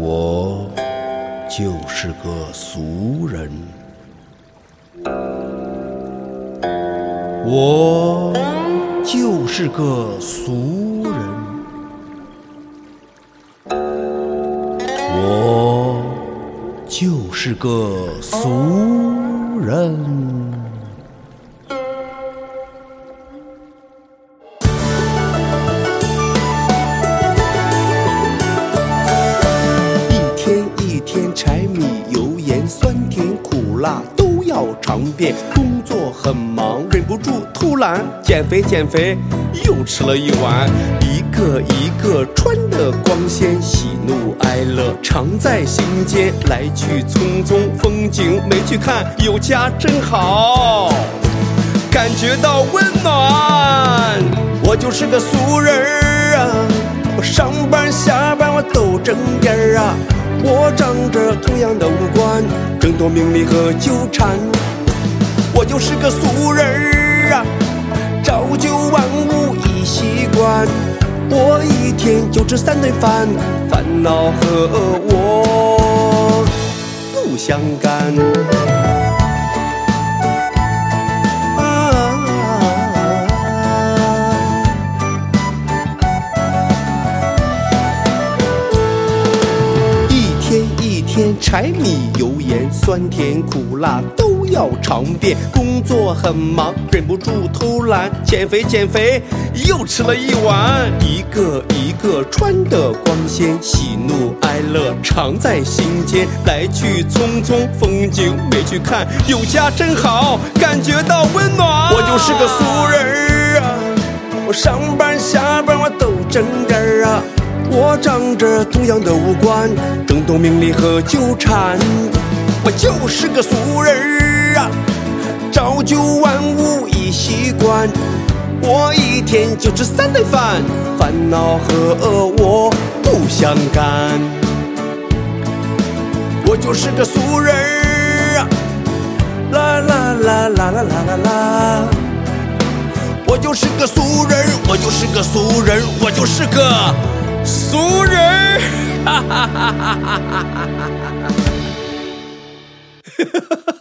我就是个俗人，我就是个俗人，我就是个俗人。辣都要尝遍。工作很忙，忍不住偷懒，减肥减肥，又吃了一碗。一个一个穿得光鲜，喜怒哀乐常在心间。来去匆匆，风景没去看，有家真好，感觉到温暖。我就是个俗人儿啊，我上都挣点儿啊。我长着同样的五官，争夺名利和纠缠。我就是个俗人儿啊，朝九晚五已习惯。我一天就吃三顿饭，烦恼和我不相干。柴米油盐酸甜苦辣都要尝遍。工作很忙，忍不住偷懒，减肥减肥，又吃了一碗。一个一个穿得光鲜，喜怒哀乐常在心间。来去匆匆，风景没去看，有家真好，感觉到温暖。我就是个俗人儿啊。我上班下班我都挣点啊，我长着同样的五官，争夺名利和纠缠。我就是个俗人儿啊，朝九晚五已习惯，我一天就吃三顿饭，烦恼和我不相干。我就是个俗人儿啊，啦啦啦啦啦啦啦啦。我就是个俗人，我就是个俗人，我就是个俗人。哈哈哈哈哈哈哈哈哈！